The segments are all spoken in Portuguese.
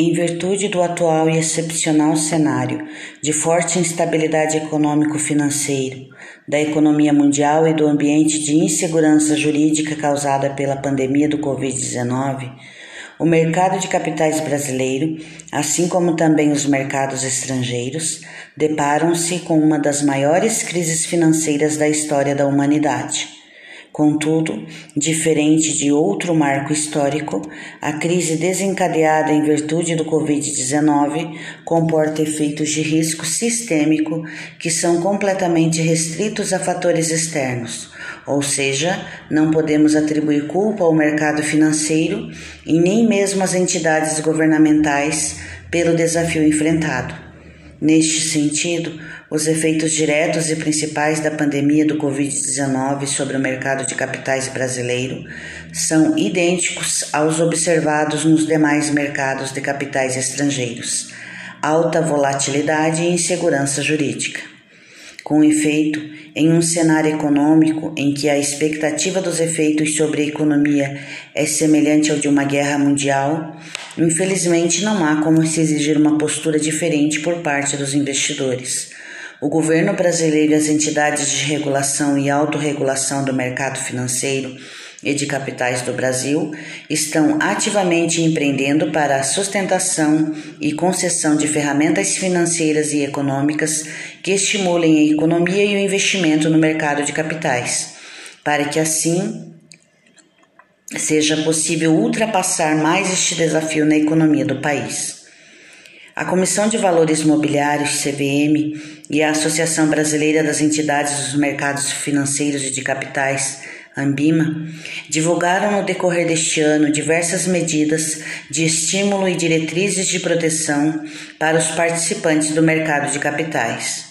Em virtude do atual e excepcional cenário de forte instabilidade econômico-financeiro, da economia mundial e do ambiente de insegurança jurídica causada pela pandemia do Covid-19, o mercado de capitais brasileiro, assim como também os mercados estrangeiros, deparam-se com uma das maiores crises financeiras da história da humanidade. Contudo, diferente de outro marco histórico, a crise desencadeada em virtude do Covid-19 comporta efeitos de risco sistêmico que são completamente restritos a fatores externos, ou seja, não podemos atribuir culpa ao mercado financeiro e nem mesmo às entidades governamentais pelo desafio enfrentado. Neste sentido, os efeitos diretos e principais da pandemia do Covid-19 sobre o mercado de capitais brasileiro são idênticos aos observados nos demais mercados de capitais estrangeiros: alta volatilidade e insegurança jurídica. Com efeito, em um cenário econômico em que a expectativa dos efeitos sobre a economia é semelhante ao de uma guerra mundial, infelizmente não há como se exigir uma postura diferente por parte dos investidores. O governo brasileiro e as entidades de regulação e autorregulação do mercado financeiro e de capitais do Brasil estão ativamente empreendendo para a sustentação e concessão de ferramentas financeiras e econômicas que estimulem a economia e o investimento no mercado de capitais, para que assim seja possível ultrapassar mais este desafio na economia do país. A Comissão de Valores Mobiliários, CVM, e a Associação Brasileira das Entidades dos Mercados Financeiros e de Capitais, Ambima, divulgaram no decorrer deste ano diversas medidas de estímulo e diretrizes de proteção para os participantes do mercado de capitais.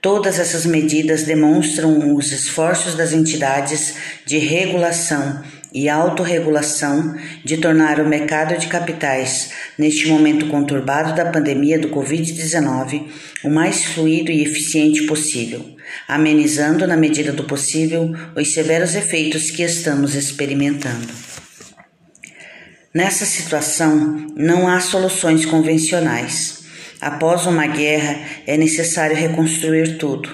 Todas essas medidas demonstram os esforços das entidades de regulação e autorregulação de tornar o mercado de capitais, neste momento conturbado da pandemia do Covid-19, o mais fluido e eficiente possível, amenizando, na medida do possível, os severos efeitos que estamos experimentando. Nessa situação, não há soluções convencionais. Após uma guerra, é necessário reconstruir tudo.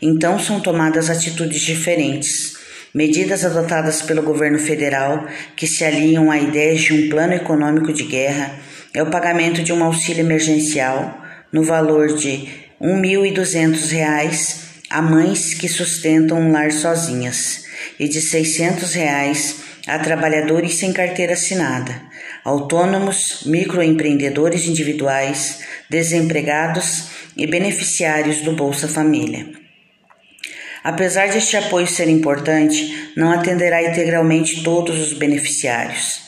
Então são tomadas atitudes diferentes medidas adotadas pelo governo federal que se aliam à ideia de um plano econômico de guerra é o pagamento de um auxílio emergencial no valor de R$ 1.200 a mães que sustentam um lar sozinhas e de 600 reais a trabalhadores sem carteira assinada, autônomos, microempreendedores individuais, desempregados e beneficiários do Bolsa Família. Apesar deste apoio ser importante, não atenderá integralmente todos os beneficiários.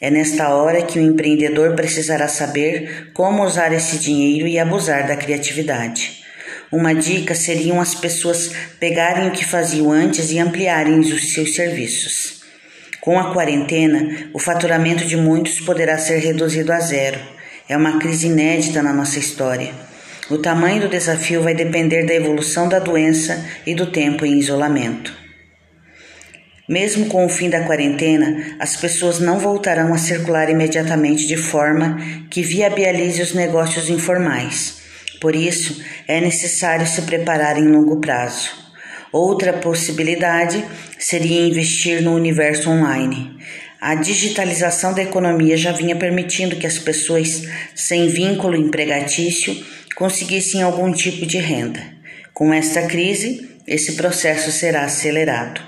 É nesta hora que o empreendedor precisará saber como usar esse dinheiro e abusar da criatividade. Uma dica seriam as pessoas pegarem o que faziam antes e ampliarem os seus serviços. Com a quarentena, o faturamento de muitos poderá ser reduzido a zero. É uma crise inédita na nossa história. O tamanho do desafio vai depender da evolução da doença e do tempo em isolamento. Mesmo com o fim da quarentena, as pessoas não voltarão a circular imediatamente de forma que viabilize os negócios informais. Por isso, é necessário se preparar em longo prazo. Outra possibilidade seria investir no universo online. A digitalização da economia já vinha permitindo que as pessoas sem vínculo empregatício conseguissem algum tipo de renda. Com esta crise, esse processo será acelerado.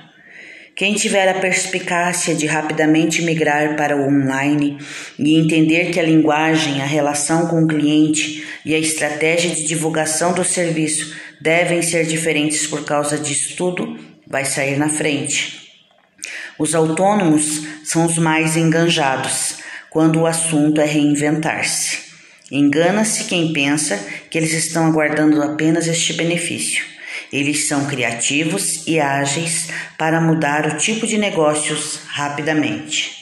Quem tiver a perspicácia de rapidamente migrar para o online e entender que a linguagem, a relação com o cliente e a estratégia de divulgação do serviço devem ser diferentes por causa disso tudo, vai sair na frente. Os autônomos são os mais enganjados quando o assunto é reinventar-se. Engana-se quem pensa que eles estão aguardando apenas este benefício. Eles são criativos e ágeis para mudar o tipo de negócios rapidamente.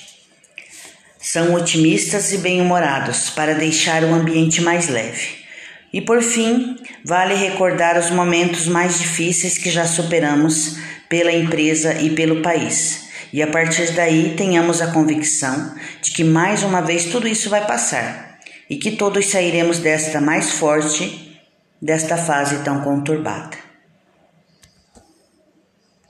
São otimistas e bem-humorados para deixar o ambiente mais leve. E por fim, vale recordar os momentos mais difíceis que já superamos pela empresa e pelo país. E a partir daí tenhamos a convicção de que mais uma vez tudo isso vai passar e que todos sairemos desta mais forte, desta fase tão conturbada.